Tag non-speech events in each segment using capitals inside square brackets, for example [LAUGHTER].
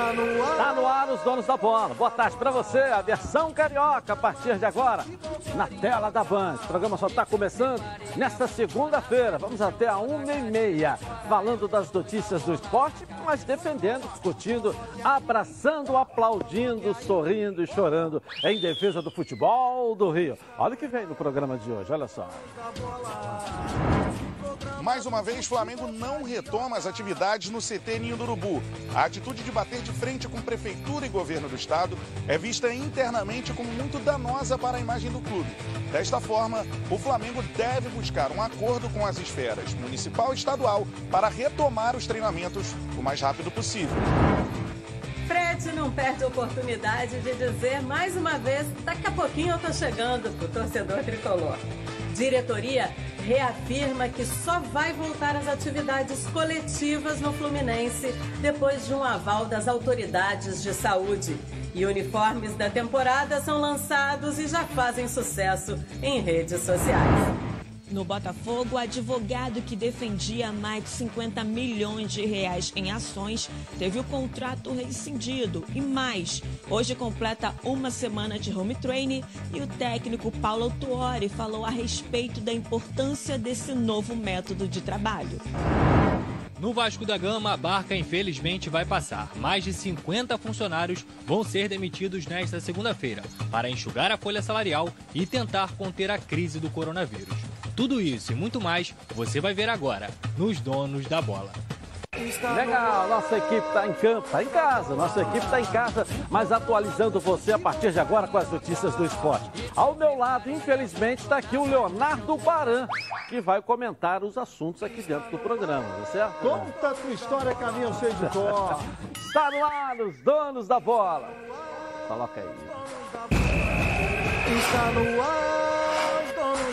Está no ar. Tá no ar os donos da bola. Boa tarde para você, a versão carioca a partir de agora na tela da Band. O programa só está começando nesta segunda-feira. Vamos até a uma e meia, falando das notícias do esporte, mas defendendo, discutindo, abraçando, aplaudindo, sorrindo e chorando em defesa do futebol do Rio. Olha o que vem no programa de hoje, olha só. Mais uma vez, Flamengo não retoma as atividades no CT Ninho do Urubu. A atitude de bater de frente com prefeitura e governo do estado é vista internamente como muito danosa para a imagem do clube. Desta forma, o Flamengo deve buscar um acordo com as esferas municipal e estadual para retomar os treinamentos o mais rápido possível. Fred não perde a oportunidade de dizer mais uma vez: daqui a pouquinho eu tô chegando pro torcedor tricolor. Diretoria reafirma que só vai voltar às atividades coletivas no Fluminense depois de um aval das autoridades de saúde. E uniformes da temporada são lançados e já fazem sucesso em redes sociais. No Botafogo, o advogado que defendia mais de 50 milhões de reais em ações teve o contrato rescindido e mais. Hoje completa uma semana de home training e o técnico Paulo Tuori falou a respeito da importância desse novo método de trabalho. No Vasco da Gama, a barca infelizmente vai passar. Mais de 50 funcionários vão ser demitidos nesta segunda-feira para enxugar a folha salarial e tentar conter a crise do coronavírus. Tudo isso e muito mais você vai ver agora nos Donos da Bola. Legal, nossa equipe está em campo, está em casa, nossa equipe está em casa, mas atualizando você a partir de agora com as notícias do esporte. Ao meu lado, infelizmente, está aqui o Leonardo Baran, que vai comentar os assuntos aqui dentro do programa, tá certo? Conta a tua história, caminho cheio de cor. [LAUGHS] está no ar, os donos da bola. Coloca aí. Está no ar,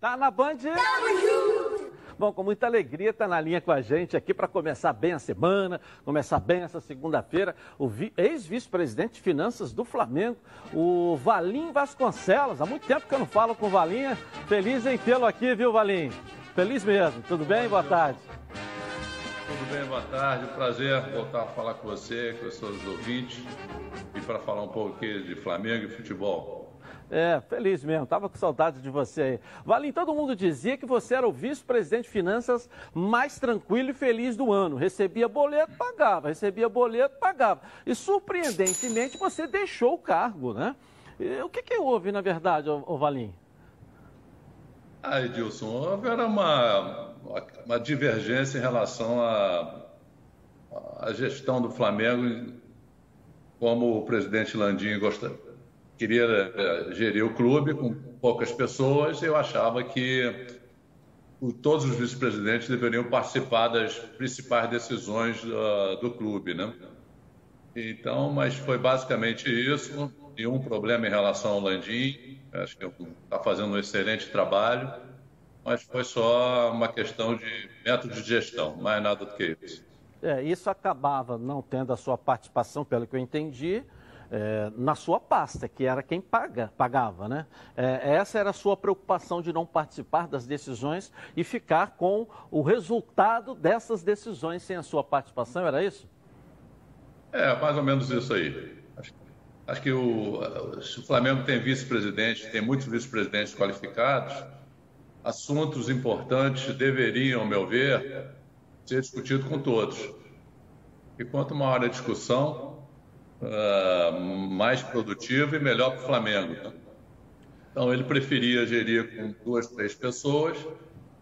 Tá na band? Tamo junto. Bom, com muita alegria está na linha com a gente aqui para começar bem a semana, começar bem essa segunda-feira, o ex-vice-presidente de finanças do Flamengo, o Valim Vasconcelos. Há muito tempo que eu não falo com o Valinha. Feliz em tê-lo aqui, viu, Valim? Feliz mesmo. Tudo bem? Boa tarde. Tudo bem, boa tarde. Prazer voltar a falar com você, com os seus ouvintes e para falar um pouco aqui de Flamengo e futebol. É, feliz mesmo, tava com saudade de você aí. Valim, todo mundo dizia que você era o vice-presidente de finanças mais tranquilo e feliz do ano. Recebia boleto, pagava, recebia boleto, pagava. E surpreendentemente você deixou o cargo, né? E, o que, que houve, na verdade, ô, ô Valim? Ah, Edilson, houve uma, uma divergência em relação à, à gestão do Flamengo, como o presidente Landim gostaria queria eh, gerir o clube com poucas pessoas, eu achava que todos os vice-presidentes deveriam participar das principais decisões uh, do clube, né? Então, mas foi basicamente isso. E um problema em relação ao Landim, acho que está fazendo um excelente trabalho, mas foi só uma questão de método de gestão, mais nada do que isso. É, isso acabava não tendo a sua participação, pelo que eu entendi, é, na sua pasta, que era quem paga, pagava, né? É, essa era a sua preocupação de não participar das decisões e ficar com o resultado dessas decisões sem a sua participação, era isso? É, mais ou menos isso aí. Acho, acho que o, o Flamengo tem vice-presidente, tem muitos vice-presidentes qualificados, assuntos importantes deveriam, ao meu ver, ser discutidos com todos. E quanto maior a discussão, uh, mais produtivo e melhor para o Flamengo. Então, ele preferia gerir com duas, três pessoas,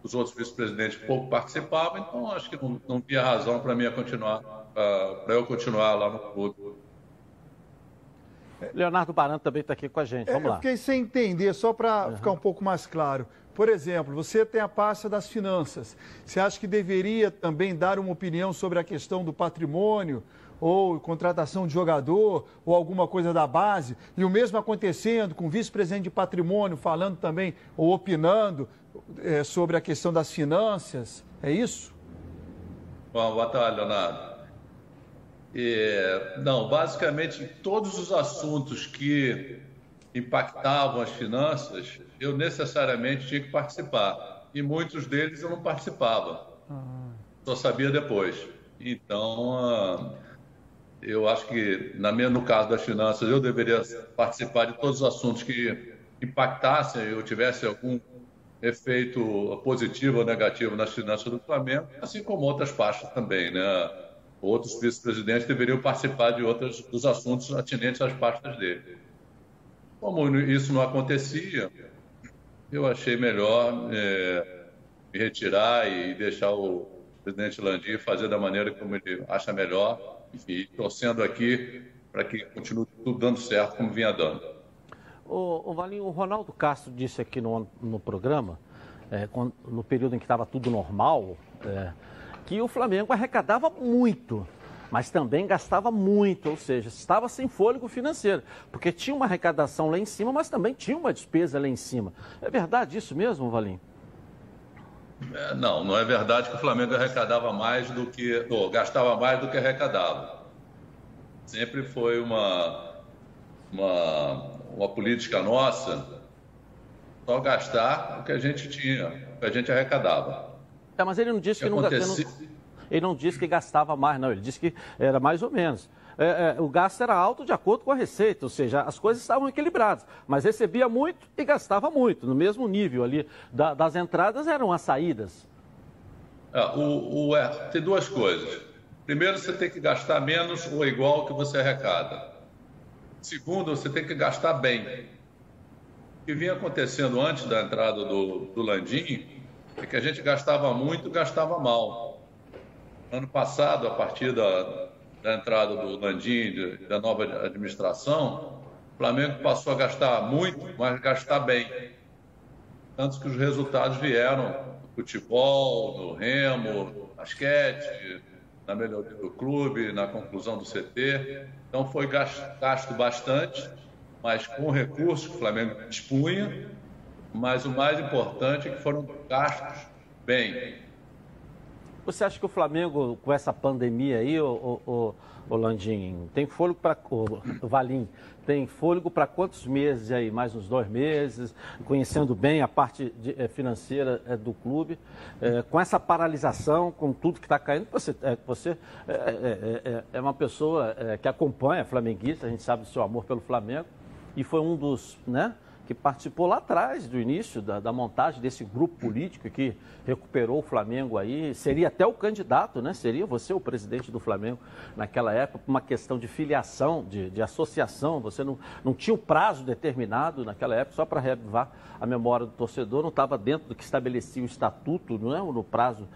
os outros vice-presidentes pouco participavam, então acho que não, não tinha razão para mim continuar, para eu continuar lá no clube. Leonardo Baran também está aqui com a gente. Vamos é, lá. Eu fiquei sem entender, só para uhum. ficar um pouco mais claro. Por exemplo, você tem a pasta das finanças. Você acha que deveria também dar uma opinião sobre a questão do patrimônio? Ou contratação de jogador, ou alguma coisa da base, e o mesmo acontecendo com o vice-presidente de patrimônio falando também, ou opinando é, sobre a questão das finanças, é isso? Bom, boa tarde, Leonardo. É, não, basicamente, todos os assuntos que impactavam as finanças, eu necessariamente tinha que participar. E muitos deles eu não participava. Ah. Só sabia depois. Então, ah, eu acho que, no caso das finanças, eu deveria participar de todos os assuntos que impactassem ou tivesse algum efeito positivo ou negativo nas finanças do Flamengo, assim como outras pastas também, né? Outros vice-presidentes deveriam participar de outros dos assuntos atinentes às pastas dele. Como isso não acontecia, eu achei melhor é, me retirar e deixar o presidente Landim fazer da maneira como ele acha melhor, enfim, torcendo aqui para que continue tudo dando certo como vinha dando. O, o Valinho, o Ronaldo Castro disse aqui no, no programa, é, quando, no período em que estava tudo normal, é, que o Flamengo arrecadava muito, mas também gastava muito, ou seja, estava sem fôlego financeiro, porque tinha uma arrecadação lá em cima, mas também tinha uma despesa lá em cima. É verdade isso mesmo, Valinho? É, não, não é verdade que o Flamengo arrecadava mais do que, gastava mais do que arrecadava. Sempre foi uma, uma, uma política nossa só gastar o que a gente tinha, o que a gente arrecadava. É, mas ele não disse que, que não, ele não disse que gastava mais, não. Ele disse que era mais ou menos é, é, o gasto era alto de acordo com a receita, ou seja, as coisas estavam equilibradas, mas recebia muito e gastava muito, no mesmo nível ali da, das entradas eram as saídas. É, o, o, é, tem duas coisas. Primeiro, você tem que gastar menos ou igual que você arrecada. Segundo, você tem que gastar bem. O que vinha acontecendo antes da entrada do, do Landim é que a gente gastava muito e gastava mal. Ano passado, a partir da, da entrada do Landim, da nova administração, o Flamengo passou a gastar muito, mas gastar bem. Tanto que os resultados vieram no futebol, no remo, no basquete, na melhoria do clube, na conclusão do CT. Então foi gasto bastante, mas com recursos que o Flamengo dispunha. Mas o mais importante é que foram gastos bem. Você acha que o Flamengo, com essa pandemia aí, o, o, o Landim, tem fôlego para. Valim, tem fôlego para quantos meses aí? Mais uns dois meses, conhecendo bem a parte de, é, financeira é, do clube. É, com essa paralisação, com tudo que está caindo, você, você é, uma pessoa que acompanha flamenguista, a gente sabe do seu amor pelo Flamengo, e foi um dos. Né, que participou lá atrás do início da, da, montagem desse grupo político que recuperou o Flamengo aí, seria até o candidato, né? Seria você o presidente do Flamengo naquela época, uma questão de filiação, de, de associação, você não, não tinha o prazo determinado naquela época, só para reavivar a memória do torcedor, não estava dentro do que estabelecia o estatuto, não é? no prazo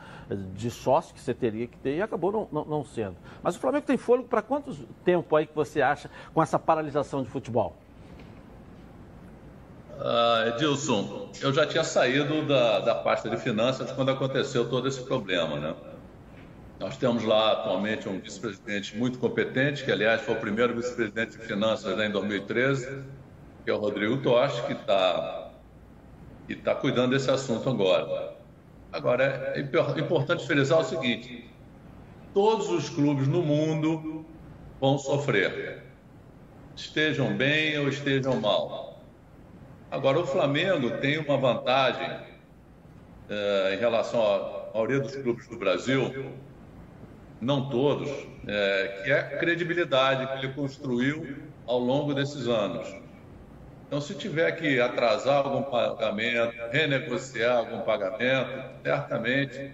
de sócio que você teria que ter, e acabou não, não, não sendo. Mas o Flamengo tem fôlego para quanto tempo aí que você acha com essa paralisação de futebol? Uh, Edilson, eu já tinha saído da, da pasta de finanças quando aconteceu todo esse problema, né? Nós temos lá atualmente um vice-presidente muito competente, que aliás foi o primeiro vice-presidente de finanças né, em 2013, que é o Rodrigo Tosh, que está que tá cuidando desse assunto agora. Agora, é importante frisar o seguinte: todos os clubes no mundo vão sofrer, estejam bem ou estejam mal. Agora, o Flamengo tem uma vantagem é, em relação à maioria dos clubes do Brasil, não todos, é, que é a credibilidade que ele construiu ao longo desses anos. Então, se tiver que atrasar algum pagamento, renegociar algum pagamento, certamente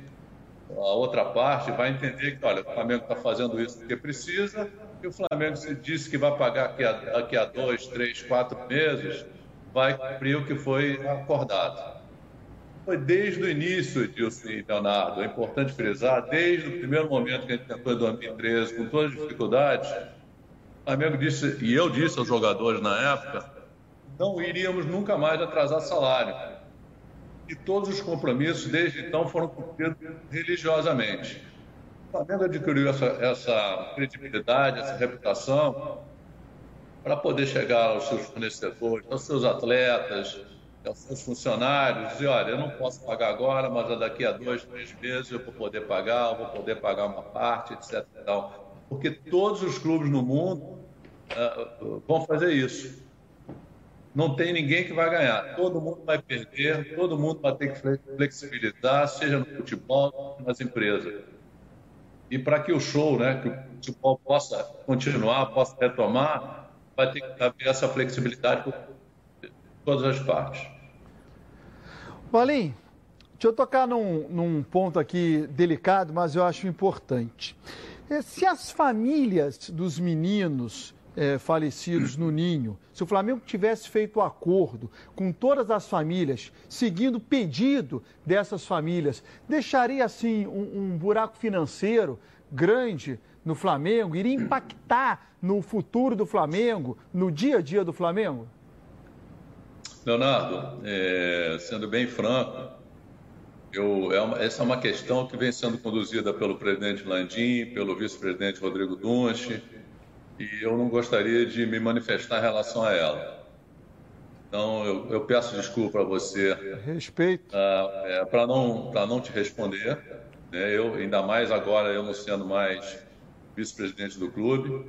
a outra parte vai entender que, olha, o Flamengo está fazendo isso porque precisa, e o Flamengo se disse que vai pagar daqui a, daqui a dois, três, quatro meses, vai cumprir o que foi acordado. Foi desde o início, Edilson e Leonardo, é importante frisar, desde o primeiro momento que a gente tentou em 2013, com todas as dificuldades, o Flamengo disse, e eu disse aos jogadores na época, não iríamos nunca mais atrasar salário. E todos os compromissos desde então foram cumpridos religiosamente. O Flamengo adquiriu essa, essa credibilidade, essa reputação, para poder chegar aos seus fornecedores, aos seus atletas, aos seus funcionários, dizer, olha, eu não posso pagar agora, mas daqui a dois, três meses eu vou poder pagar, eu vou poder pagar uma parte, etc. Porque todos os clubes no mundo uh, vão fazer isso. Não tem ninguém que vai ganhar. Todo mundo vai perder, todo mundo vai ter que flexibilizar, seja no futebol, nas empresas. E para que o show, né, que o futebol possa continuar, possa retomar, vai ter que haver essa flexibilidade por todas as partes. Valim, deixa eu tocar num, num ponto aqui delicado, mas eu acho importante. É, se as famílias dos meninos é, falecidos no Ninho, se o Flamengo tivesse feito o acordo com todas as famílias, seguindo o pedido dessas famílias, deixaria assim um, um buraco financeiro grande no Flamengo? Iria impactar no futuro do Flamengo, no dia a dia do Flamengo? Leonardo, é, sendo bem franco, eu, é uma, essa é uma questão que vem sendo conduzida pelo presidente Landim, pelo vice-presidente Rodrigo Dunche, e eu não gostaria de me manifestar em relação a ela. Então, eu, eu peço desculpa a você. Respeito. Uh, é, Para não, não te responder. Né, eu, ainda mais agora, eu não sendo mais vice-presidente do clube.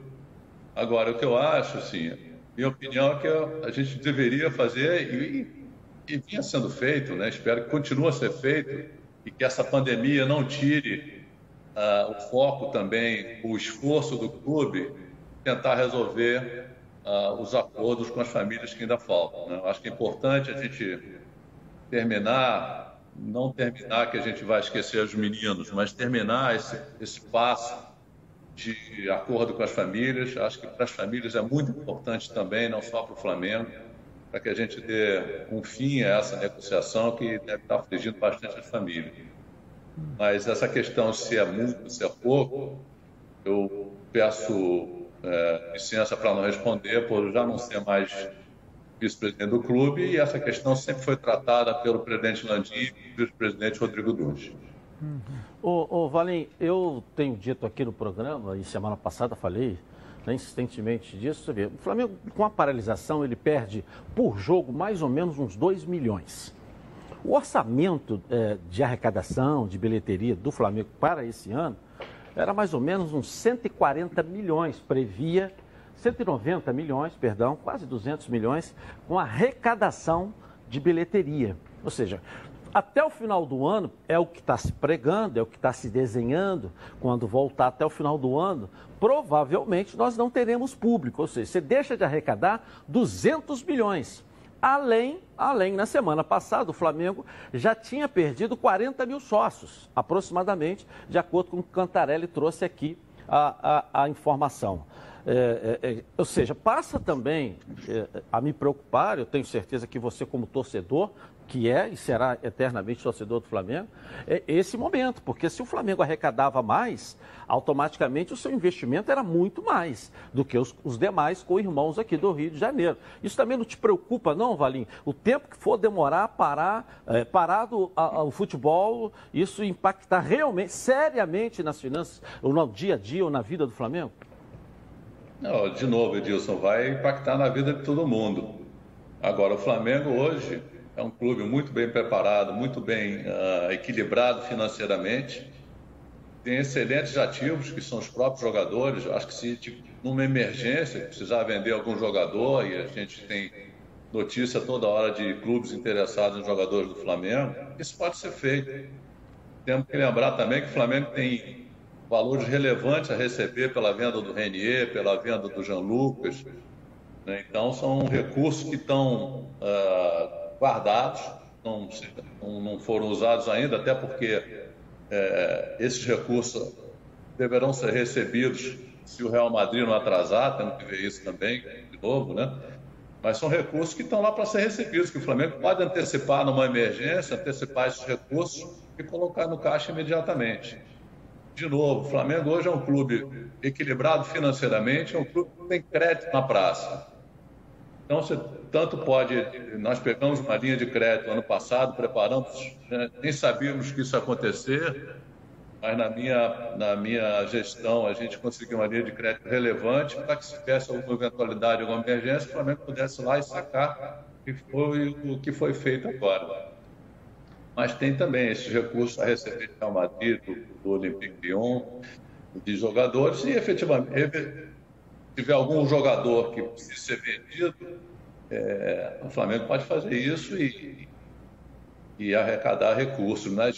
Agora, o que eu acho, assim, minha opinião é que a gente deveria fazer e, e vinha sendo feito, né? Espero que continue a ser feito e que essa pandemia não tire uh, o foco também, o esforço do clube tentar resolver uh, os acordos com as famílias que ainda faltam. Né? Acho que é importante a gente terminar, não terminar que a gente vai esquecer os meninos, mas terminar esse, esse passo de acordo com as famílias. Acho que para as famílias é muito importante também, não só para o Flamengo, para que a gente dê um fim a essa negociação que deve estar afligindo bastante as famílias. Mas essa questão se é muito, se é pouco, eu peço é, licença para não responder, por já não ser mais vice-presidente do clube, e essa questão sempre foi tratada pelo presidente Landim e vice-presidente Rodrigo Duns. Uhum. Ô, Valim, eu tenho dito aqui no programa, e semana passada falei né, insistentemente disso, você vê, o Flamengo, com a paralisação, ele perde por jogo mais ou menos uns 2 milhões. O orçamento é, de arrecadação, de bilheteria do Flamengo para esse ano era mais ou menos uns 140 milhões, previa 190 milhões, perdão, quase 200 milhões, com arrecadação de bilheteria. Ou seja, até o final do ano, é o que está se pregando, é o que está se desenhando. Quando voltar até o final do ano, provavelmente nós não teremos público. Ou seja, você deixa de arrecadar 200 milhões. Além, além, na semana passada, o Flamengo já tinha perdido 40 mil sócios, aproximadamente, de acordo com o que Cantarelli trouxe aqui a, a, a informação. É, é, é, ou seja, passa também é, a me preocupar, eu tenho certeza que você, como torcedor, que é e será eternamente torcedor do Flamengo, é esse momento. Porque se o Flamengo arrecadava mais, automaticamente o seu investimento era muito mais do que os, os demais co-irmãos aqui do Rio de Janeiro. Isso também não te preocupa, não, Valim? O tempo que for demorar parar, é, parado a, a, o futebol, isso impactar realmente, seriamente nas finanças, ou no dia a dia, ou na vida do Flamengo? Não, de novo, Edilson, vai impactar na vida de todo mundo. Agora, o Flamengo hoje é um clube muito bem preparado, muito bem uh, equilibrado financeiramente. Tem excelentes ativos, que são os próprios jogadores. Acho que se tipo, numa emergência precisar vender algum jogador, e a gente tem notícia toda hora de clubes interessados em jogadores do Flamengo, isso pode ser feito. Temos que lembrar também que o Flamengo tem valores relevantes a receber pela venda do Renier, pela venda do Jean Lucas. Né? Então, são recursos que estão uh, guardados, não, não foram usados ainda, até porque é, esses recursos deverão ser recebidos se o Real Madrid não atrasar, temos que ver isso também, de novo, né? Mas são recursos que estão lá para ser recebidos, que o Flamengo pode antecipar numa emergência, antecipar esses recursos e colocar no caixa imediatamente. De novo, o Flamengo hoje é um clube equilibrado financeiramente, é um clube que tem crédito na praça. Então, você tanto pode. Nós pegamos uma linha de crédito ano passado, preparamos, né, nem sabíamos que isso ia acontecer, mas na minha, na minha gestão a gente conseguiu uma linha de crédito relevante para que se tivesse alguma eventualidade, alguma emergência, o Flamengo pudesse ir lá e sacar, que foi o que foi feito agora. Mas tem também esses recursos a receber de Real Madrid, do, do Olympique Lyon, de jogadores, e efetivamente, tiver algum jogador que precisa ser vendido, é, o Flamengo pode fazer isso e, e arrecadar recursos. Mas,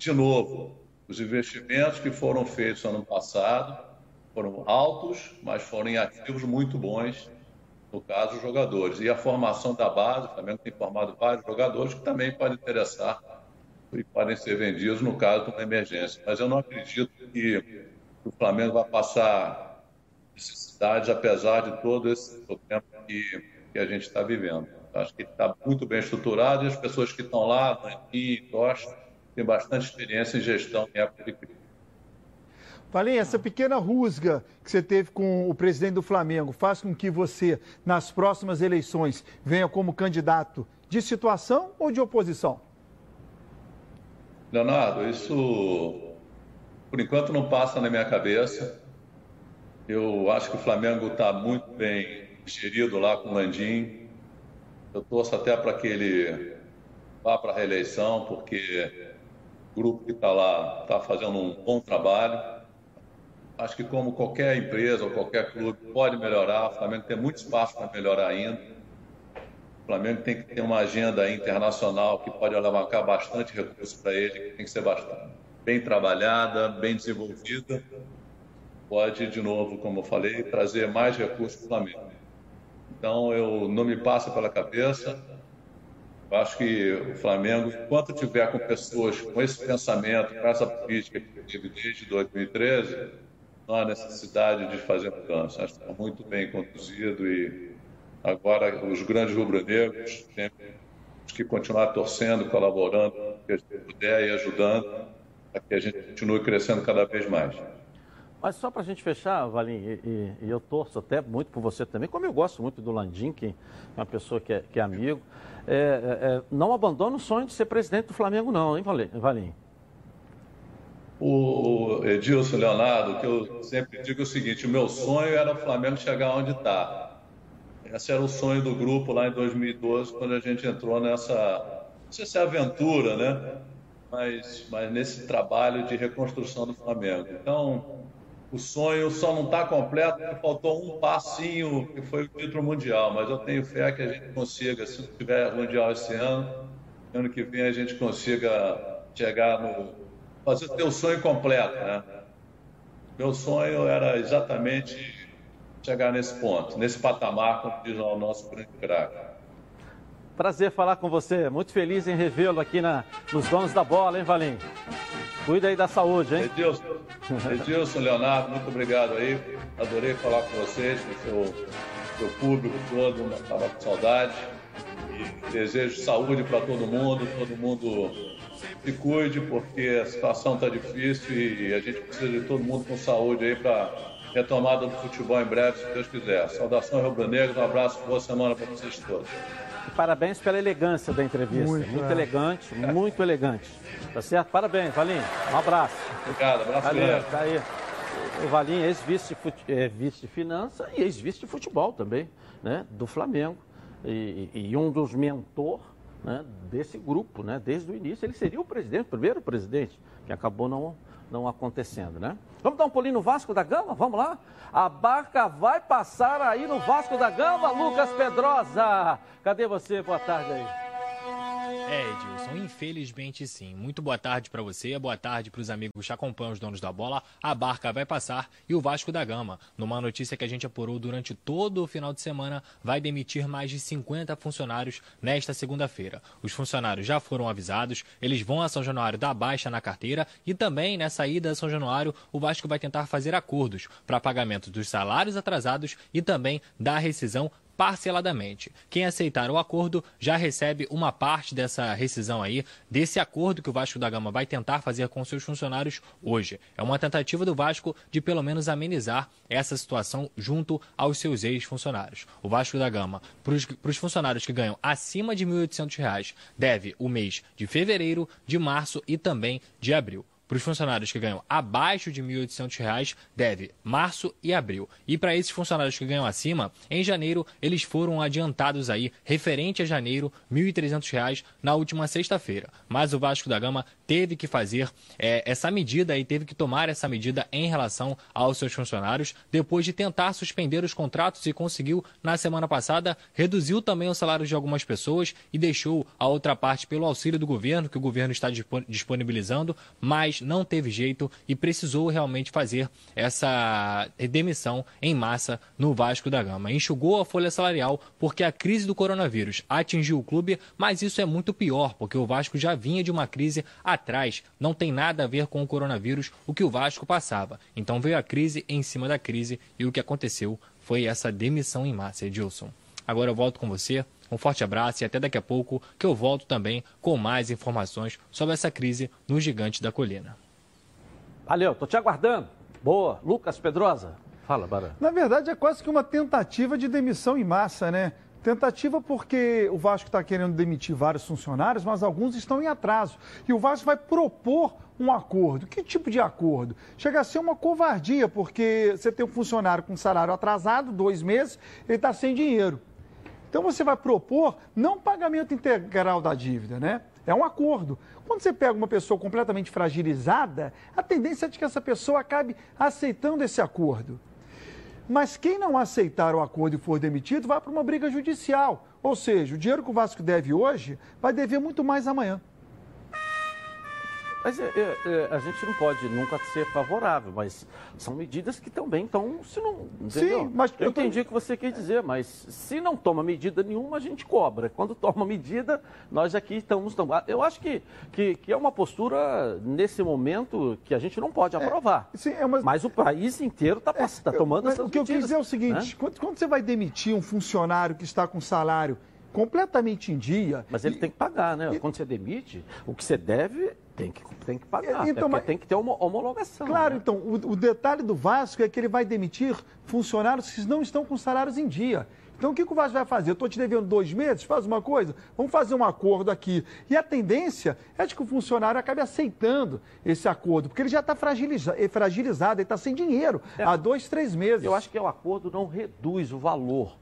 de novo, os investimentos que foram feitos ano passado foram altos, mas foram em ativos muito bons, no caso, os jogadores. E a formação da base, o Flamengo tem formado vários jogadores que também podem interessar e podem ser vendidos no caso de uma emergência. Mas eu não acredito que o Flamengo vai passar necessidades, apesar de todo esse problema que, que a gente está vivendo. Acho que está muito bem estruturado e as pessoas que estão lá, Nanquim, Costa, tem bastante experiência em gestão em época de crise. Falei, essa pequena rusga que você teve com o presidente do Flamengo faz com que você, nas próximas eleições, venha como candidato de situação ou de oposição? Leonardo, isso por enquanto não passa na minha cabeça. Eu acho que o Flamengo está muito bem gerido lá com o Landim. Eu torço até para que ele vá para a reeleição, porque grupo que está lá está fazendo um bom trabalho. Acho que como qualquer empresa ou qualquer clube pode melhorar, o Flamengo tem muito espaço para melhorar ainda. O Flamengo tem que ter uma agenda internacional que pode alavancar bastante recursos para ele, que tem que ser bastante bem trabalhada, bem desenvolvida. Pode, de novo, como eu falei, trazer mais recursos para o Flamengo. Então, eu não me passa pela cabeça eu acho que o Flamengo, enquanto tiver com pessoas com esse pensamento, com essa política que teve desde 2013, não há necessidade de fazer mudança. Acho que está muito bem conduzido e agora os grandes rubro-negros temos que continuar torcendo, colaborando, que a gente puder e ajudando para que a gente continue crescendo cada vez mais. Mas só para a gente fechar, Valim, e, e, e, eu torço até muito por você também, como eu gosto muito do Landim, que é uma pessoa que é, que é amigo, é, é, é não abandona o sonho de ser presidente do Flamengo não, hein, Valim? O Edilson Leonardo, que eu sempre digo o seguinte, o meu sonho era o Flamengo chegar onde está. Esse era o sonho do grupo lá em 2012, quando a gente entrou nessa, não sei se é aventura, né? Mas, mas nesse trabalho de reconstrução do Flamengo. Então, o sonho só não está completo porque faltou um passinho, que foi o título mundial. Mas eu tenho fé que a gente consiga, se tiver mundial esse ano, ano que vem a gente consiga chegar no. fazer o sonho completo, né? Meu sonho era exatamente chegar nesse ponto, nesse patamar, como diz o nosso grande craque. Prazer falar com você. Muito feliz em revê-lo aqui na, nos donos da bola, hein, Valim? Cuida aí da saúde, hein? Edilson, Edilson Leonardo, muito obrigado aí. Adorei falar com vocês, com o seu, seu público todo, estava com saudade. E desejo saúde para todo mundo, todo mundo se cuide, porque a situação está difícil e a gente precisa de todo mundo com saúde aí para retomada do futebol em breve, se Deus quiser. Saudações rubro-negro, um abraço, boa semana para vocês todos. Parabéns pela elegância da entrevista. Muito, muito é. elegante, muito elegante. Tá certo? Parabéns, Valim. Um abraço. Obrigado, abraço. Valeu, tá aí. O Valim é ex-vice de, é, vice de finança e ex-vice de futebol também, né? Do Flamengo. E, e um dos mentores né, desse grupo, né? Desde o início. Ele seria o presidente, o primeiro presidente, que acabou não não acontecendo, né? Vamos dar um pulinho no Vasco da Gama? Vamos lá? A barca vai passar aí no Vasco da Gama, Lucas Pedrosa. Cadê você? Boa tarde aí. É, Edilson, infelizmente sim. Muito boa tarde para você, boa tarde para os amigos que acompanham os donos da bola. A barca vai passar e o Vasco da Gama, numa notícia que a gente apurou durante todo o final de semana, vai demitir mais de 50 funcionários nesta segunda-feira. Os funcionários já foram avisados, eles vão a São Januário dar baixa na carteira e também nessa ida a São Januário o Vasco vai tentar fazer acordos para pagamento dos salários atrasados e também da rescisão parceladamente. Quem aceitar o acordo já recebe uma parte dessa rescisão aí, desse acordo que o Vasco da Gama vai tentar fazer com seus funcionários hoje. É uma tentativa do Vasco de pelo menos amenizar essa situação junto aos seus ex-funcionários. O Vasco da Gama, para os funcionários que ganham acima de R$ 1.800, deve o mês de fevereiro, de março e também de abril. Para os funcionários que ganham abaixo de R$ 1.800 deve março e abril. E para esses funcionários que ganham acima, em janeiro eles foram adiantados aí, referente a janeiro, R$ 1.300 na última sexta-feira. Mas o Vasco da Gama teve que fazer é, essa medida e teve que tomar essa medida em relação aos seus funcionários, depois de tentar suspender os contratos e conseguiu, na semana passada, reduziu também o salário de algumas pessoas e deixou a outra parte pelo auxílio do governo, que o governo está disponibilizando, mas não teve jeito e precisou realmente fazer essa demissão em massa no Vasco da Gama. Enxugou a folha salarial porque a crise do coronavírus atingiu o clube, mas isso é muito pior, porque o Vasco já vinha de uma crise atrás, não tem nada a ver com o coronavírus, o que o Vasco passava. Então veio a crise em cima da crise e o que aconteceu foi essa demissão em massa, Edilson. Agora eu volto com você. Um forte abraço e até daqui a pouco que eu volto também com mais informações sobre essa crise no Gigante da Colina. Valeu, tô te aguardando. Boa. Lucas Pedrosa. Fala, Barão. Na verdade, é quase que uma tentativa de demissão em massa, né? Tentativa porque o Vasco está querendo demitir vários funcionários, mas alguns estão em atraso. E o Vasco vai propor um acordo. Que tipo de acordo? Chega a ser uma covardia, porque você tem um funcionário com salário atrasado, dois meses, ele está sem dinheiro. Então você vai propor não pagamento integral da dívida, né? É um acordo. Quando você pega uma pessoa completamente fragilizada, a tendência é de que essa pessoa acabe aceitando esse acordo. Mas quem não aceitar o acordo e for demitido vai para uma briga judicial. Ou seja, o dinheiro que o Vasco deve hoje vai dever muito mais amanhã. Mas é, é, é, a gente não pode nunca ser favorável, mas são medidas que também estão. Se não, entendeu? Sim, mas eu, entendi o que você quer dizer, mas se não toma medida nenhuma, a gente cobra. Quando [LAUGHS] toma medida, nós aqui estamos. Eu acho que, que, que é uma postura, nesse momento, que a gente não pode é, aprovar. É, sim, uma... Mas o país inteiro está é, tá tomando essas O que medidas, eu quis dizer é o seguinte: né? quando, quando você vai demitir um funcionário que está com salário completamente em dia. Mas ele e, tem que pagar, né? E, Quando você demite, o que você deve tem que, tem que pagar. Então, mas, tem que ter uma homologação. Claro, né? então, o, o, detalhe do Vasco é que ele vai demitir funcionários que não estão com salários em dia. Então, o que, o Vasco vai fazer? Eu estou te devendo dois meses, faz uma coisa, vamos fazer um acordo aqui. E a tendência é de que o funcionário acabe aceitando esse acordo, porque ele já está fragilizado, fragilizado, ele está sem dinheiro é. há dois, três meses. Eu acho que o acordo não reduz o valor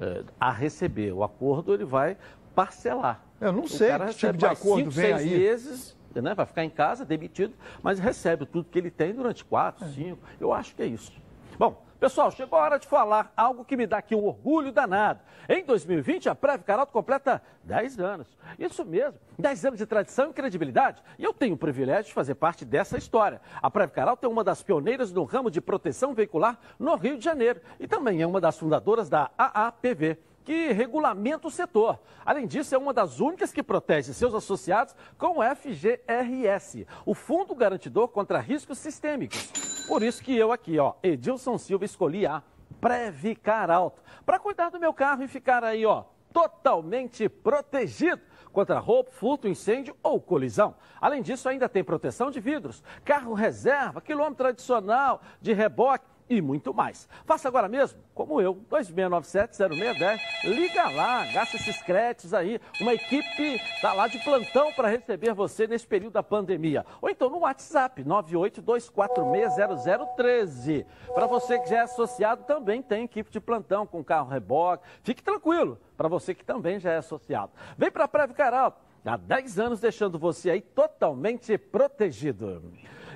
é, a receber. O acordo ele vai parcelar. Eu não sei que tipo de acordo cinco, vem seis aí. meses né? vai ficar em casa, demitido, mas recebe tudo que ele tem durante quatro, é. cinco. Eu acho que é isso. Bom, pessoal, chegou a hora de falar algo que me dá aqui um orgulho danado. Em 2020, a Preve Caralto completa 10 anos. Isso mesmo, 10 anos de tradição e credibilidade. E eu tenho o privilégio de fazer parte dessa história. A Preve Caralto é uma das pioneiras no ramo de proteção veicular no Rio de Janeiro e também é uma das fundadoras da AAPV que regulamenta o setor. Além disso, é uma das únicas que protege seus associados com o FGRS, o Fundo Garantidor contra Riscos Sistêmicos. Por isso que eu aqui, ó, Edilson Silva, escolhi a Previcar Alto, para cuidar do meu carro e ficar aí, ó, totalmente protegido contra roubo, furto, incêndio ou colisão. Além disso, ainda tem proteção de vidros, carro reserva, quilômetro tradicional, de reboque e muito mais. Faça agora mesmo, como eu, 2697-0610. Liga lá, gasta esses créditos aí. Uma equipe está lá de plantão para receber você nesse período da pandemia. Ou então no WhatsApp, 982460013. Para você que já é associado, também tem equipe de plantão com carro reboque. Fique tranquilo, para você que também já é associado. Vem para a Previcar Alto, há 10 anos deixando você aí totalmente protegido.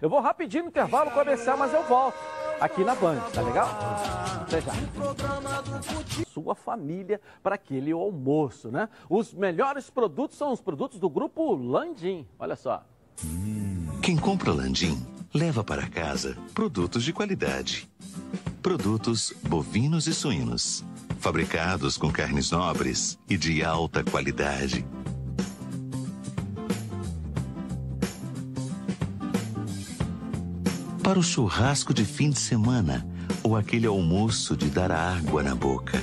Eu vou rapidinho no intervalo comercial, mas eu volto aqui na Band, tá legal? Até já. Sua família para aquele almoço, né? Os melhores produtos são os produtos do grupo Landim. Olha só. Quem compra Landim leva para casa produtos de qualidade. Produtos bovinos e suínos, fabricados com carnes nobres e de alta qualidade para o churrasco de fim de semana ou aquele almoço de dar água na boca.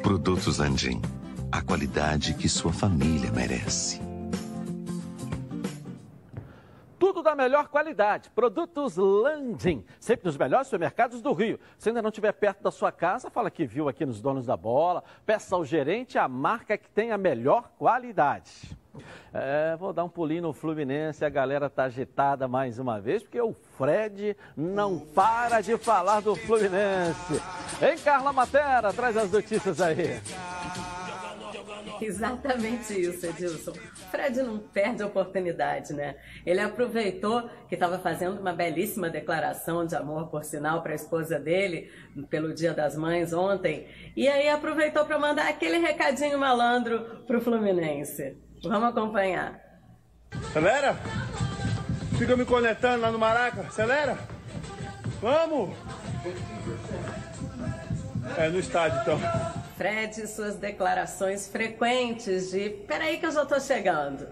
Produtos Andim, a qualidade que sua família merece. Tudo da melhor qualidade. Produtos Landim, sempre nos melhores supermercados do Rio. Se ainda não estiver perto da sua casa, fala que viu aqui nos Donos da Bola. Peça ao gerente a marca que tem a melhor qualidade. É, vou dar um pulinho no Fluminense, a galera tá agitada mais uma vez, porque o Fred não para de falar do Fluminense. Hein, Carla Matera, traz as notícias aí. [LAUGHS] Exatamente isso, Edilson. Fred não perde a oportunidade, né? Ele aproveitou que estava fazendo uma belíssima declaração de amor, por sinal, para a esposa dele, pelo Dia das Mães ontem, e aí aproveitou para mandar aquele recadinho malandro pro Fluminense. Vamos acompanhar. Acelera! Fica me conectando lá no Maraca. Acelera! Vamos! É no estádio, então. Fred, suas declarações frequentes de peraí que eu já tô chegando.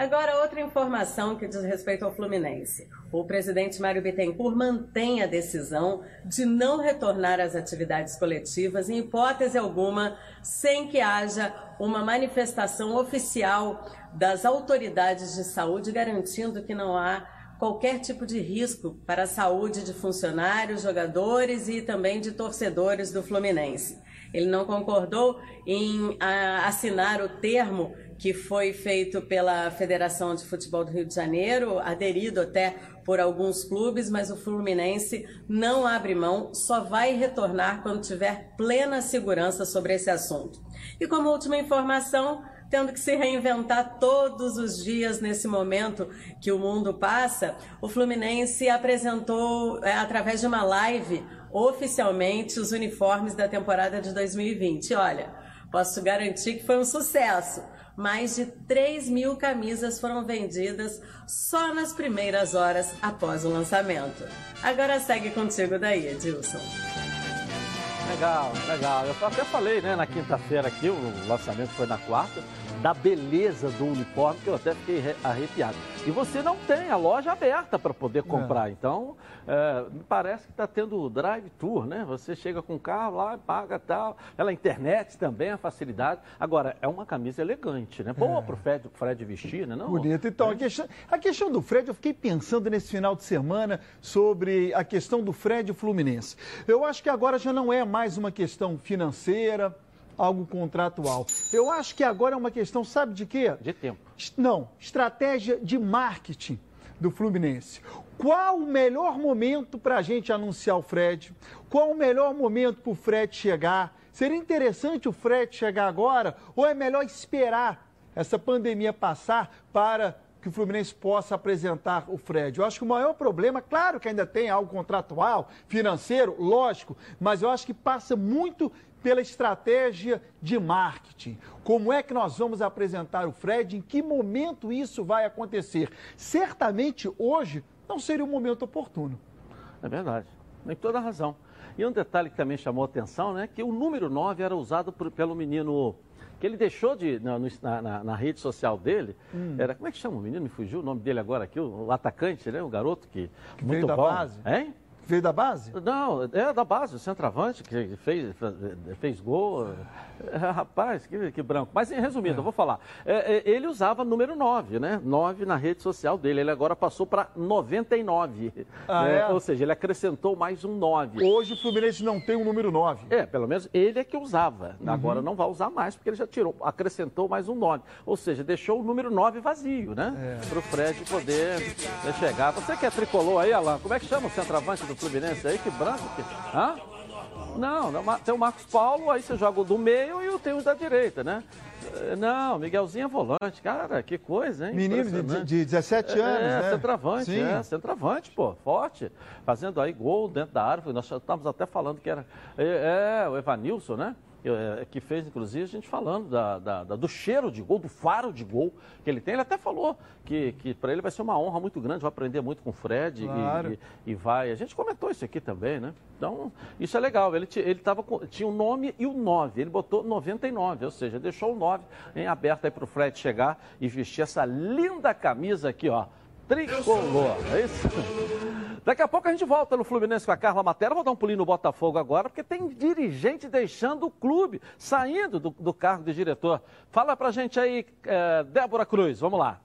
Agora, outra informação que diz respeito ao Fluminense. O presidente Mário Bittencourt mantém a decisão de não retornar às atividades coletivas, em hipótese alguma, sem que haja uma manifestação oficial das autoridades de saúde garantindo que não há qualquer tipo de risco para a saúde de funcionários, jogadores e também de torcedores do Fluminense. Ele não concordou em a, assinar o termo que foi feito pela Federação de Futebol do Rio de Janeiro, aderido até por alguns clubes, mas o Fluminense não abre mão, só vai retornar quando tiver plena segurança sobre esse assunto. E como última informação, tendo que se reinventar todos os dias nesse momento que o mundo passa, o Fluminense apresentou, é, através de uma live, oficialmente os uniformes da temporada de 2020. Olha, posso garantir que foi um sucesso. Mais de 3 mil camisas foram vendidas só nas primeiras horas após o lançamento. Agora segue contigo daí, Edilson. Legal, legal. Eu até falei, né, na quinta-feira aqui, o lançamento foi na quarta, da beleza do uniforme, que eu até fiquei arrepiado. E você não tem a loja aberta para poder comprar. É. Então, é, me parece que está tendo drive-tour, né? Você chega com o carro lá, paga tal. Pela internet também, a facilidade. Agora, é uma camisa elegante, né? Boa é. para o Fred, Fred vestir, né? Não, Bonito. Então, a questão, a questão do Fred, eu fiquei pensando nesse final de semana sobre a questão do Fred Fluminense. Eu acho que agora já não é mais uma questão financeira, algo contratual. Eu acho que agora é uma questão, sabe de quê? De tempo. Não, estratégia de marketing do Fluminense. Qual o melhor momento para a gente anunciar o Fred? Qual o melhor momento para o Fred chegar? Seria interessante o Fred chegar agora ou é melhor esperar essa pandemia passar para que o Fluminense possa apresentar o Fred. Eu acho que o maior problema, claro que ainda tem algo contratual, financeiro, lógico, mas eu acho que passa muito pela estratégia de marketing. Como é que nós vamos apresentar o Fred? Em que momento isso vai acontecer? Certamente hoje não seria o momento oportuno. É verdade, tem toda a razão. E um detalhe que também chamou a atenção, né, que o número 9 era usado por, pelo menino que ele deixou de, na, na, na rede social dele, hum. era, como é que chama o menino? Me fugiu o nome dele agora aqui, o, o atacante, né? O garoto que, que muito bom. base. Hein? Veio da base? Não, é da base, o centroavante que fez, fez gol. É, rapaz, que, que, branco. Mas, resumindo, é. eu vou falar. É, é ele usava número 9, né? 9 na rede social dele. Ele agora passou para 99. Ah, né? Ou seja, ele acrescentou mais um 9. Hoje o Fluminense não tem o um número 9. É, pelo menos ele é que usava. Uhum. Agora não vai usar mais, porque ele já tirou, acrescentou mais um 9. Ou seja, deixou o número 9 vazio, né? É. Para o Fred poder né, chegar. Você que é tricolor aí, Alain, como é que chama o centroavante do Fluminense aí? Que branco que. Hã? Não, tem o Marcos Paulo, aí você joga o do meio e tem o da direita, né? Eh, não, Miguelzinho é volante. Cara, que coisa, hein? Menino de, de 17 anos, é, né? centroavante, Sim. é, centroavante, pô, forte. Fazendo aí gol dentro da área. Nós estávamos até falando que era é, é, o Evanilson, né? É, que fez, inclusive, a gente falando da, da, da, do cheiro de gol, do faro de gol que ele tem. Ele até falou que, que para ele vai ser uma honra muito grande, vai aprender muito com o Fred claro. e, e, e, vai. A gente comentou isso aqui também, né? Então, isso é legal. Ele, ele tava com, tinha o um nome e o 9. Ele botou 99, ou seja, deixou o 9 em aberto aí para o Fred chegar e vestir essa linda camisa aqui, ó tricolor. É isso? Daqui a pouco a gente volta no Fluminense com a Carla Matera. Vou dar um pulinho no Botafogo agora, porque tem dirigente deixando o clube, saindo do, do cargo de diretor. Fala pra gente aí, é, Débora Cruz, vamos lá.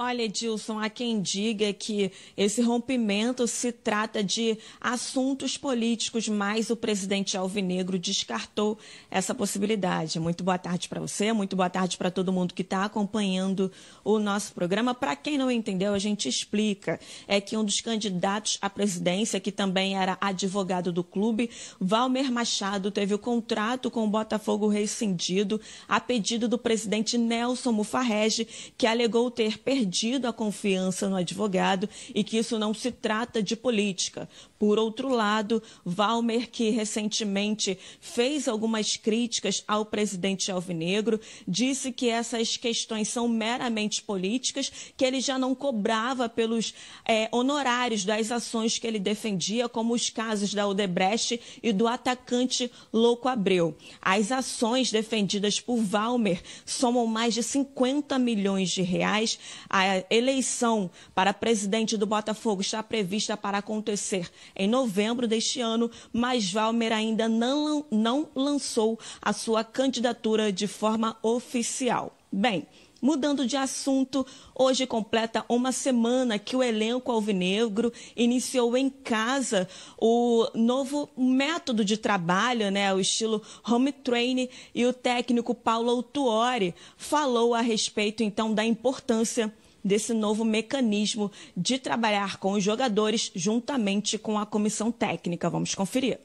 Olha, Edilson, há quem diga que esse rompimento se trata de assuntos políticos, mas o presidente Alvinegro descartou essa possibilidade. Muito boa tarde para você, muito boa tarde para todo mundo que está acompanhando o nosso programa. Para quem não entendeu, a gente explica. É que um dos candidatos à presidência, que também era advogado do clube, Valmer Machado, teve o contrato com o Botafogo rescindido a pedido do presidente Nelson Mufarrege, que alegou ter perdido perdido a confiança no advogado e que isso não se trata de política. Por outro lado, Valmer, que recentemente fez algumas críticas ao presidente Alvinegro, disse que essas questões são meramente políticas, que ele já não cobrava pelos é, honorários das ações que ele defendia, como os casos da Odebrecht e do atacante Louco Abreu. As ações defendidas por Valmer somam mais de 50 milhões de reais. A eleição para presidente do Botafogo está prevista para acontecer em novembro deste ano, mas Valmer ainda não, não lançou a sua candidatura de forma oficial. Bem, Mudando de assunto, hoje completa uma semana que o elenco alvinegro iniciou em casa o novo método de trabalho, né, o estilo home training, e o técnico Paulo Autuori falou a respeito então da importância desse novo mecanismo de trabalhar com os jogadores juntamente com a comissão técnica. Vamos conferir.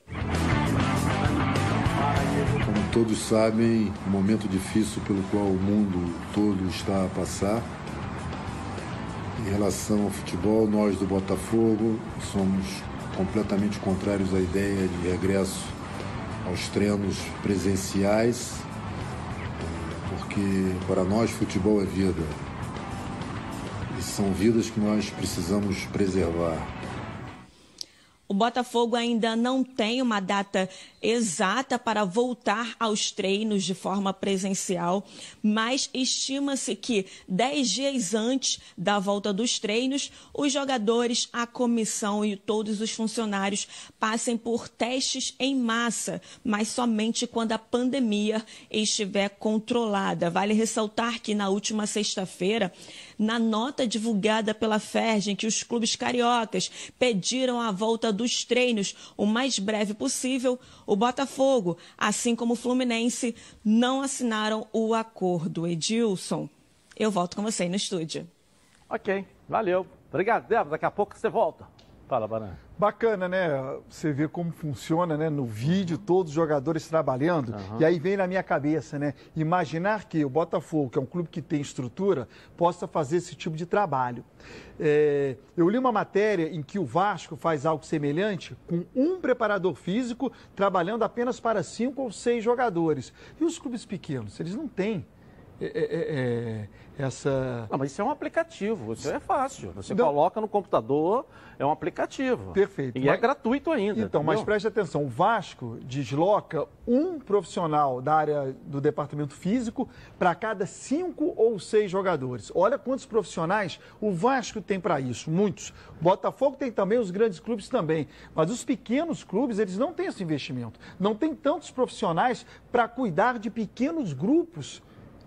Como todos sabem, momento difícil pelo qual o mundo todo está a passar. Em relação ao futebol, nós do Botafogo somos completamente contrários à ideia de regresso aos treinos presenciais, porque para nós futebol é vida são vidas que nós precisamos preservar. O Botafogo ainda não tem uma data exata para voltar aos treinos de forma presencial, mas estima-se que dez dias antes da volta dos treinos, os jogadores, a comissão e todos os funcionários passem por testes em massa, mas somente quando a pandemia estiver controlada. Vale ressaltar que na última sexta-feira, na nota divulgada pela Fergem, que os clubes cariocas pediram a volta dos treinos o mais breve possível, o Botafogo, assim como o Fluminense, não assinaram o acordo. Edilson, eu volto com você aí no estúdio. Ok, valeu. Obrigado, Débora. Daqui a pouco você volta. Fala, Banana. Bacana, né? Você vê como funciona, né? No vídeo, todos os jogadores trabalhando. Uhum. E aí vem na minha cabeça, né? Imaginar que o Botafogo, que é um clube que tem estrutura, possa fazer esse tipo de trabalho. É... eu li uma matéria em que o Vasco faz algo semelhante com um preparador físico trabalhando apenas para cinco ou seis jogadores. E os clubes pequenos, eles não têm é, é, é, é, essa. Não, mas isso é um aplicativo, isso é fácil. Você não. coloca no computador, é um aplicativo. Perfeito. E é mas... é gratuito ainda. Então, entendeu? mas preste atenção: o Vasco desloca um profissional da área do departamento físico para cada cinco ou seis jogadores. Olha quantos profissionais o Vasco tem para isso, muitos. Botafogo tem também, os grandes clubes também. Mas os pequenos clubes, eles não têm esse investimento. Não tem tantos profissionais para cuidar de pequenos grupos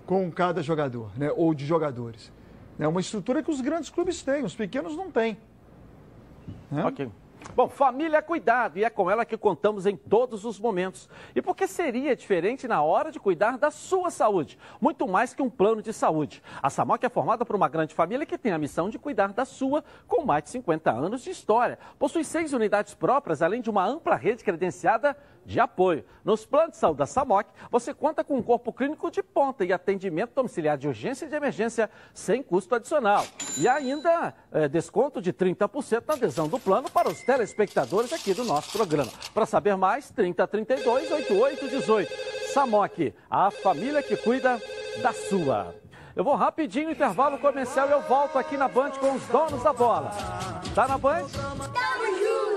com cada jogador, né? ou de jogadores. É uma estrutura que os grandes clubes têm, os pequenos não têm. Né? Ok. Bom, família é cuidado e é com ela que contamos em todos os momentos. E por que seria diferente na hora de cuidar da sua saúde? Muito mais que um plano de saúde. A Samoc é formada por uma grande família que tem a missão de cuidar da sua com mais de 50 anos de história. Possui seis unidades próprias, além de uma ampla rede credenciada de apoio. Nos planos de saúde da SAMOC, você conta com um corpo clínico de ponta e atendimento domiciliar de urgência e de emergência sem custo adicional. E ainda é, desconto de 30% na adesão do plano para os telespectadores aqui do nosso programa. Para saber mais, 3032 8818. SAMOC, a família que cuida da sua. Eu vou rapidinho no intervalo comercial e eu volto aqui na Band com os donos da bola. Tá na Band? Tamo junto!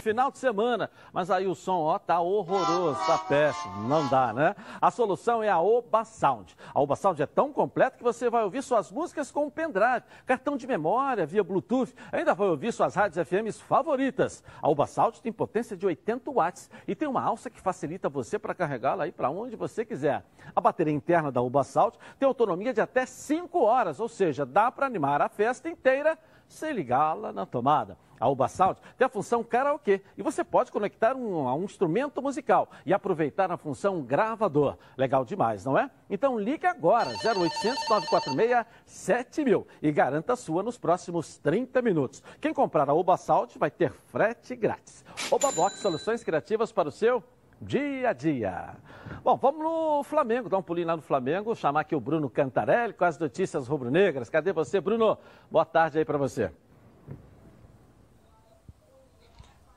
Final de semana. Mas aí o som, ó, tá horroroso, tá péssimo, não dá, né? A solução é a Oba Sound. A Oba Sound é tão completa que você vai ouvir suas músicas com um pendrive, cartão de memória, via Bluetooth, ainda vai ouvir suas rádios FMs favoritas. A Oba Sound tem potência de 80 watts e tem uma alça que facilita você para carregá-la aí para onde você quiser. A bateria interna da Uba Sound tem autonomia de até 5 horas, ou seja, dá para animar a festa inteira sem ligá-la na tomada. A Sound tem a função karaokê e você pode conectar um, a um instrumento musical e aproveitar a função gravador. Legal demais, não é? Então ligue agora, 0800 946 7000 e garanta a sua nos próximos 30 minutos. Quem comprar a Uba Sound vai ter frete grátis. Oba Box, soluções criativas para o seu dia a dia. Bom, vamos no Flamengo, dar um pulinho lá no Flamengo, chamar aqui o Bruno Cantarelli com as notícias rubro-negras. Cadê você, Bruno? Boa tarde aí para você.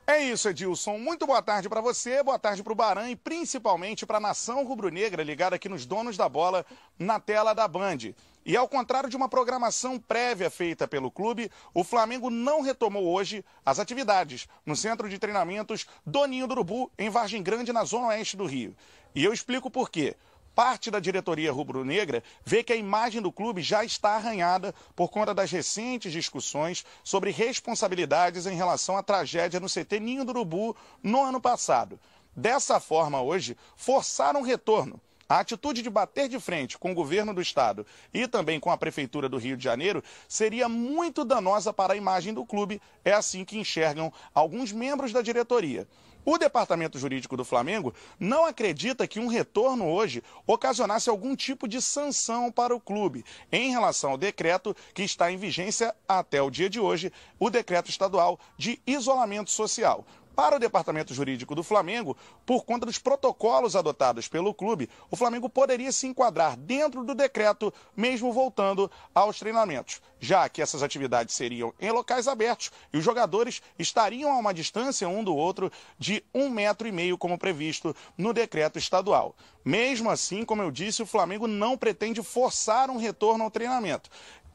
É isso, Edilson. Muito boa tarde para você, boa tarde para o Baran e principalmente para a nação rubro-negra ligada aqui nos donos da bola na tela da Band. E ao contrário de uma programação prévia feita pelo clube, o Flamengo não retomou hoje as atividades no centro de treinamentos Doninho do Urubu, em Vargem Grande, na zona oeste do Rio. E eu explico por quê. Parte da diretoria rubro-negra vê que a imagem do clube já está arranhada por conta das recentes discussões sobre responsabilidades em relação à tragédia no CT Ninho do Urubu no ano passado. Dessa forma, hoje, forçaram o retorno. A atitude de bater de frente com o governo do estado e também com a prefeitura do Rio de Janeiro seria muito danosa para a imagem do clube. É assim que enxergam alguns membros da diretoria. O departamento jurídico do Flamengo não acredita que um retorno hoje ocasionasse algum tipo de sanção para o clube em relação ao decreto que está em vigência até o dia de hoje, o decreto estadual de isolamento social. Para o departamento jurídico do Flamengo, por conta dos protocolos adotados pelo clube, o Flamengo poderia se enquadrar dentro do decreto, mesmo voltando aos treinamentos, já que essas atividades seriam em locais abertos e os jogadores estariam a uma distância um do outro de um metro e meio, como previsto no decreto estadual. Mesmo assim, como eu disse, o Flamengo não pretende forçar um retorno ao treinamento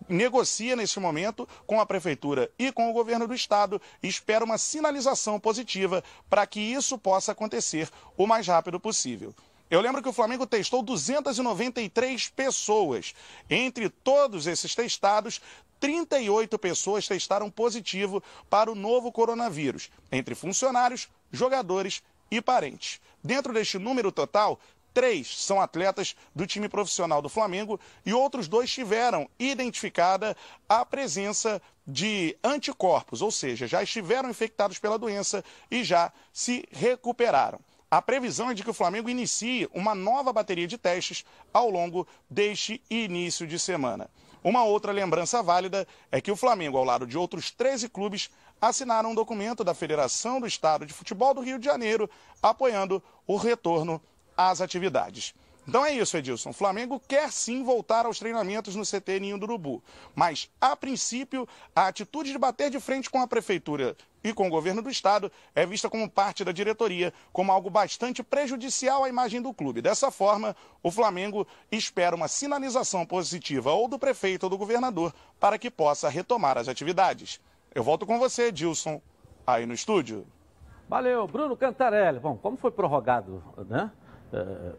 negocia neste momento com a prefeitura e com o governo do estado e espera uma sinalização positiva para que isso possa acontecer o mais rápido possível. Eu lembro que o Flamengo testou 293 pessoas. Entre todos esses testados, 38 pessoas testaram positivo para o novo coronavírus, entre funcionários, jogadores e parentes. Dentro deste número total, Três são atletas do time profissional do Flamengo e outros dois tiveram identificada a presença de anticorpos, ou seja, já estiveram infectados pela doença e já se recuperaram. A previsão é de que o Flamengo inicie uma nova bateria de testes ao longo deste início de semana. Uma outra lembrança válida é que o Flamengo, ao lado de outros 13 clubes, assinaram um documento da Federação do Estado de Futebol do Rio de Janeiro apoiando o retorno às atividades. Então é isso, Edilson. O Flamengo quer sim voltar aos treinamentos no CT Ninho do Urubu. Mas, a princípio, a atitude de bater de frente com a prefeitura e com o governo do estado é vista como parte da diretoria, como algo bastante prejudicial à imagem do clube. Dessa forma, o Flamengo espera uma sinalização positiva ou do prefeito ou do governador para que possa retomar as atividades. Eu volto com você, Edilson, aí no estúdio. Valeu, Bruno Cantarelli. Bom, como foi prorrogado, né? É,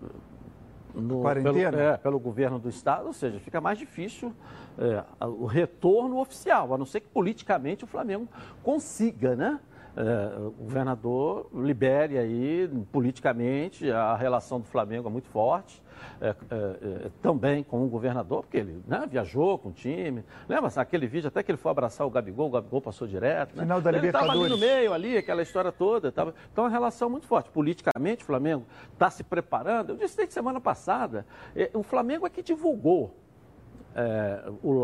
no, Quarentena? Pelo, é, pelo governo do Estado, ou seja, fica mais difícil é, o retorno oficial, a não ser que politicamente o Flamengo consiga, né? É, o governador libere aí politicamente, a relação do Flamengo é muito forte, é, é, é, também com o governador, porque ele né, viajou com o time. Lembra aquele vídeo até que ele foi abraçar o Gabigol, o Gabigol passou direto. Né? Final da ele estava ali no meio, ali, aquela história toda. Tava... Então, é uma relação muito forte. Politicamente, o Flamengo está se preparando. Eu disse desde semana passada, é, o Flamengo é que divulgou é, o,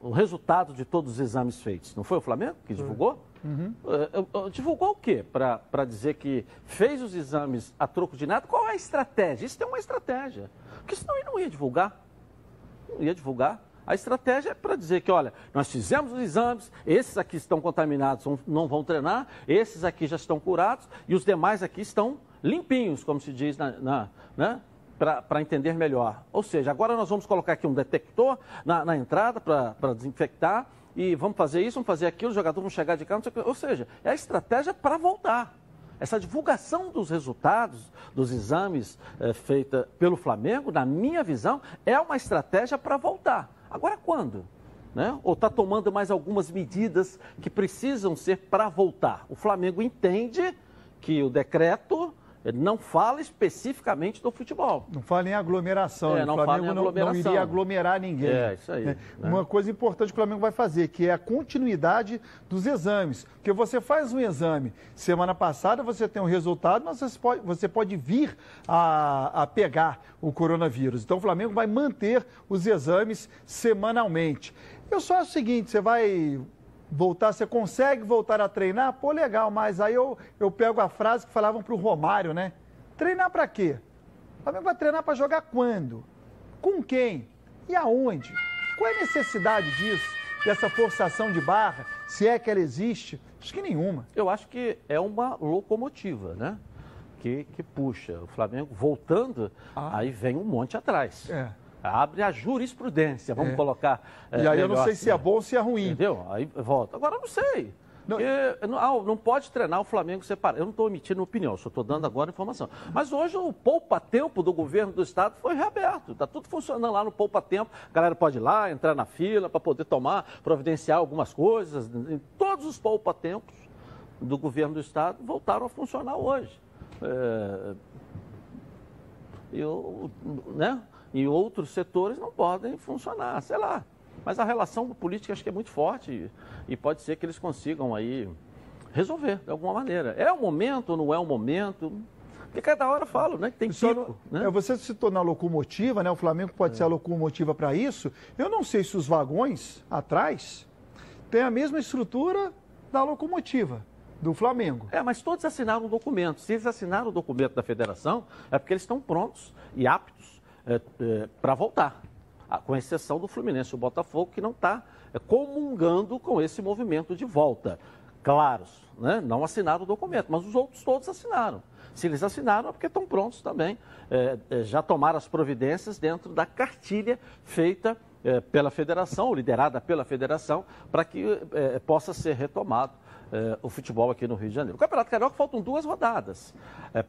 o, resultado de todos os exames feitos. Não foi o Flamengo que divulgou? Uhum. Uh, divulgou o quê? Para dizer que fez os exames a troco de nada? Qual é a estratégia? Isso tem uma estratégia. Porque senão ele não ia divulgar. Não ia divulgar. A estratégia é para dizer que, olha, nós fizemos os exames, esses aqui estão contaminados, não vão treinar, esses aqui já estão curados e os demais aqui estão limpinhos, como se diz na, na né? Para entender melhor. Ou seja, agora nós vamos colocar aqui um detector na, na entrada para desinfectar e vamos fazer isso, vamos fazer aquilo, os jogadores vão chegar de cá. Ou seja, é a estratégia para voltar. Essa divulgação dos resultados dos exames é, feita pelo Flamengo, na minha visão, é uma estratégia para voltar. Agora quando? Né? Ou está tomando mais algumas medidas que precisam ser para voltar? O Flamengo entende que o decreto ele não fala especificamente do futebol. Não fala em aglomeração. É, né? não o Flamengo fala em não- aglomeração. Não, iria aglomerar ninguém. É, isso aí, né? né? Uma coisa importante que o Flamengo vai fazer, que é a continuidade dos exames. Porque você faz um exame, semana passada você tem um resultado, mas você pode, você pode vir a, a pegar o coronavírus. Então o Flamengo vai manter os exames semanalmente. Eu só acho o seguinte, você vai voltar, você consegue voltar a treinar? Pô, legal, mas aí eu, eu pego a frase que falavam para o Romário, né? Treinar para quê? O Flamengo vai treinar para jogar quando? Com quem? E aonde? Qual é a necessidade disso? Dessa forçação de barra? Se é que ela existe? Acho que nenhuma. Eu acho que é uma locomotiva, né? Que, que puxa. O Flamengo voltando, aí vem um monte atrás. É. Abre a jurisprudência, vamos É. colocar. E aí eu não sei se é bom ou se é ruim. Entendeu? Aí volta. Agora eu não sei. Porque não, ah, não pode treinar o Flamengo separado. Eu não estou emitindo opinião, só estou dando agora informação. Mas hoje o poupa-tempo do governo do estado foi reaberto. Está tudo funcionando lá no poupa-tempo. A galera pode ir lá, entrar na fila para poder tomar, providenciar algumas coisas. Todos os poupa-tempos do governo do estado voltaram a funcionar hoje. É, eu, né? E outros setores não podem funcionar, sei lá. Mas a relação política acho que é muito forte e, e pode ser que eles consigam aí resolver de alguma maneira. É o momento ou não é o momento? Porque cada hora eu falo, né? Que tem pico, não- né? é, Você citou na locomotiva, né? O Flamengo pode ser a locomotiva para isso. Eu não sei se os vagões atrás têm a mesma estrutura da locomotiva do Flamengo. É, mas todos assinaram o documento. Se eles assinaram o documento da federação, é porque eles estão prontos e aptos para voltar. Ah, Com exceção do Fluminense e o Botafogo, que não está comungando com esse movimento de volta. Claros, né? não assinaram o documento, mas os outros todos assinaram. Se eles assinaram, é porque estão prontos também. É, é, já tomaram as providências dentro da cartilha feita é, pela federação, liderada pela federação, para que é, possa ser retomado é, o futebol aqui no Rio de Janeiro. O Campeonato Carioca faltam duas rodadas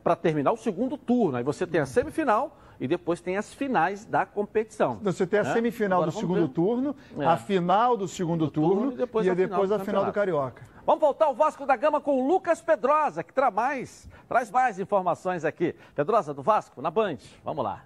para terminar o segundo turno. Aí você tem a semifinal e depois tem as finais da competição. Você tem a né? semifinal Agora do segundo ver. turno, É. a final do segundo turno, e depois e a depois final a do final do. Carioca. Vamos voltar ao Vasco da Gama com o Lucas Pedrosa, que traz mais, traz mais informações aqui. Pedrosa, do Vasco, na Band. Vamos lá.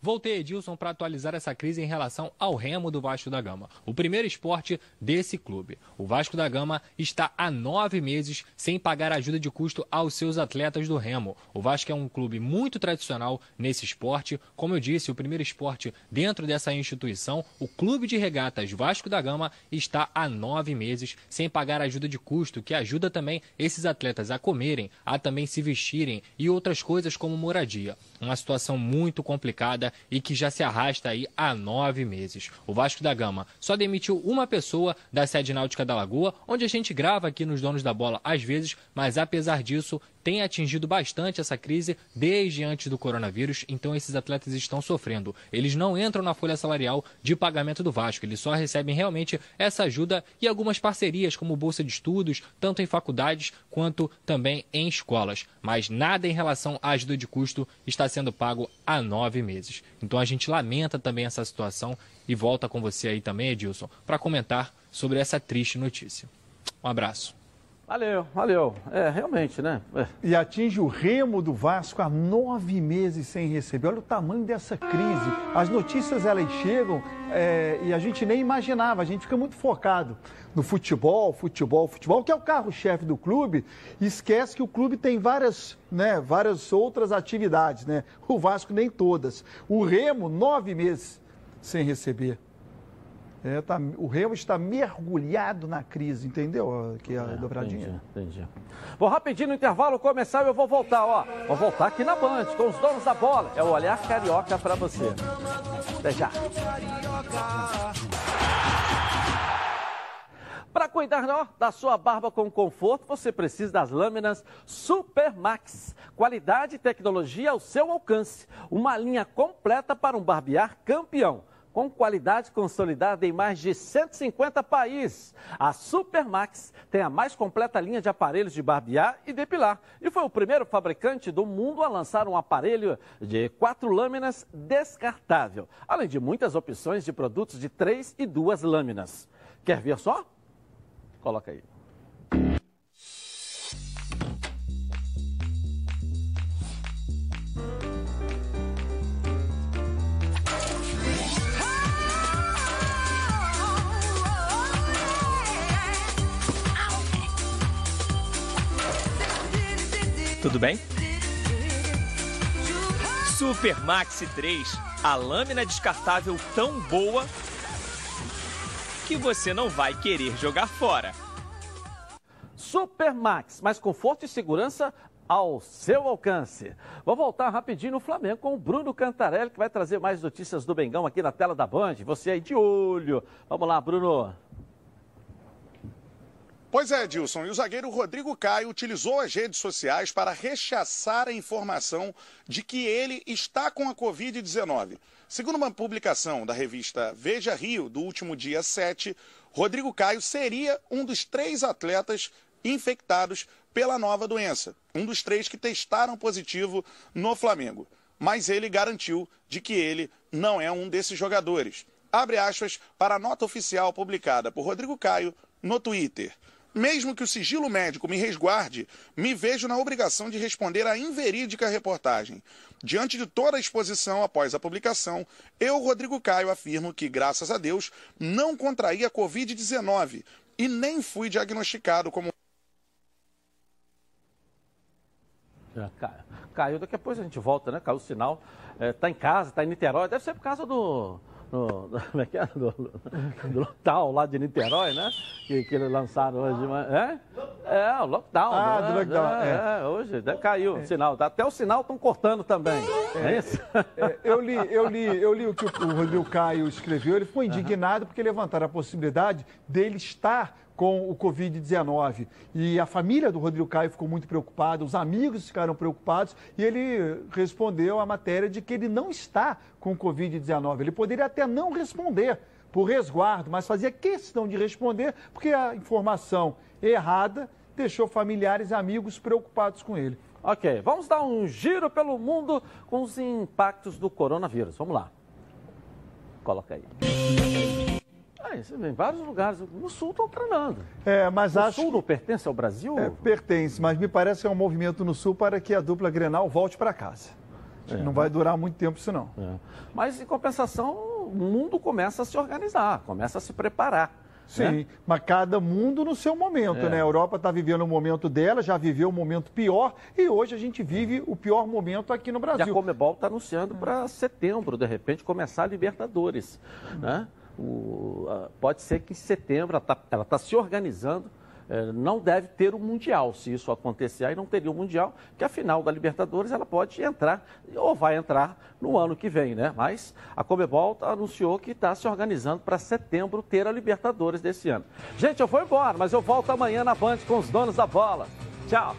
Voltei, Edilson, para atualizar essa crise em relação ao remo do Vasco da Gama, o primeiro esporte desse clube. O Vasco da Gama está há nove meses sem pagar ajuda de custo aos seus atletas do remo. O Vasco é um clube muito tradicional nesse esporte. Como eu disse, o primeiro esporte dentro dessa instituição, o Clube de Regatas Vasco da Gama, está há nove meses sem pagar ajuda de custo, que ajuda também esses atletas a comerem, a também se vestirem e outras coisas como moradia. Uma situação muito complicada e que já se arrasta aí há nove meses. O Vasco da Gama só demitiu uma pessoa da sede náutica da Lagoa, onde a gente grava aqui nos Donos da Bola às vezes, mas apesar disso tem atingido bastante essa crise desde antes do coronavírus, então esses atletas estão sofrendo. Eles não entram na folha salarial de pagamento do Vasco, eles só recebem realmente essa ajuda e algumas parcerias, como bolsa de estudos, tanto em faculdades quanto também em escolas. Mas nada em relação à ajuda de custo está sendo pago há nove meses. Então a gente lamenta também essa situação e volta com você aí também, Edilson, para comentar sobre essa triste notícia. Um abraço. Valeu, valeu. É, realmente, né? É. E atinge o remo do Vasco há nove meses sem receber. Olha o tamanho dessa crise. As notícias elas chegam é, e a gente nem imaginava. A gente fica muito focado no futebol, futebol, futebol, que é o carro-chefe do clube. E esquece que o clube tem várias, né, várias outras atividades, né? O Vasco nem todas. O remo nove meses sem receber. É, tá- o Remo está mergulhado na crise, entendeu? Aqui a dobradinha. Entendi, entendi. Vou rapidinho no intervalo começar e eu vou voltar, ó. Vou voltar aqui na Band, com os donos da bola. É o Olhar Carioca pra você. Até já. Para cuidar ó, da sua barba com conforto, você precisa das lâminas Supermax. Qualidade e tecnologia ao seu alcance. Uma linha completa para um barbear campeão. Com qualidade consolidada em mais de 150 países. A Supermax tem a mais completa linha de aparelhos de barbear e depilar e foi o primeiro fabricante do mundo a lançar um aparelho de quatro lâminas descartável, além de muitas opções de produtos de três e duas lâminas. Quer ver só? Coloca aí. Tudo bem? Super Maxi 3, a lâmina descartável tão boa que você não vai querer jogar fora. Super Max, mais conforto e segurança ao seu alcance. Vou voltar rapidinho no Flamengo com o Bruno Cantarelli, que vai trazer mais notícias do Bengão aqui na tela da Band. Você aí de olho. Vamos lá, Bruno. Pois é, Dilson, e o zagueiro Rodrigo Caio utilizou as redes sociais para rechaçar a informação de que ele está com a Covid-19. Segundo uma publicação da revista Veja Rio, do último dia 7, Rodrigo Caio seria um dos três atletas infectados pela nova doença, um dos três que testaram positivo no Flamengo. Mas ele garantiu de que ele não é um desses jogadores. Abre aspas para a nota oficial publicada por Rodrigo Caio no Twitter. Mesmo que o sigilo médico me resguarde, me vejo na obrigação de responder à inverídica reportagem. Diante de toda a exposição após a publicação, eu, Rodrigo Caio, afirmo que, graças a Deus, não contraí a Covid-19 e nem fui diagnosticado como. Caiu. Daqui a pouco a gente volta, né? Caiu o sinal. Está em casa, está em Niterói. Deve ser por causa do, no, como é que é? Do, do lockdown lá de Niterói, né? Que, que eles lançaram hoje. Mas, é? É, o lockdown. Ah, né? do lockdown. É, é. é hoje caiu o sinal. Até o sinal estão cortando também. É, é isso? É, eu, li, eu, li, eu li o que o Rodrigo Caio escreveu. Ele ficou indignado porque levantaram a possibilidade dele estar com o Covid-19. E a família do Rodrigo Caio ficou muito preocupada, os amigos ficaram preocupados e ele respondeu a matéria de que ele não está com o Covid-19. Ele poderia até não responder por resguardo, mas fazia questão de responder porque a informação errada deixou familiares e amigos preocupados com ele. Ok, vamos dar um giro pelo mundo com os impactos do coronavírus. Vamos lá. Coloca aí. Ah, em vários lugares. No sul estão treinando. É, mas o acho sul não pertence ao Brasil? É, pertence, mas me parece que é um movimento no sul para que a dupla Grenal volte para casa. É. não vai durar muito tempo isso não. É. Mas, em compensação, o mundo começa a se organizar, começa a se preparar. Sim, né? mas cada mundo no seu momento, É. né? A Europa está vivendo o momento dela, já viveu o momento pior e hoje a gente vive o pior momento aqui no E a Brasil. Comebol está anunciando para setembro, de repente, começar a Libertadores. Né? O- a- pode ser que em setembro ela está se organizando. eh, não deve ter o Mundial. Se isso acontecer, aí não teria o Mundial, que a final da Libertadores ela pode entrar, ou vai entrar no ano que vem, né? Mas a Comebol tá- anunciou que está se organizando para setembro ter a Libertadores desse ano. Gente, eu vou embora, mas eu volto amanhã na Band com os donos da bola. Tchau!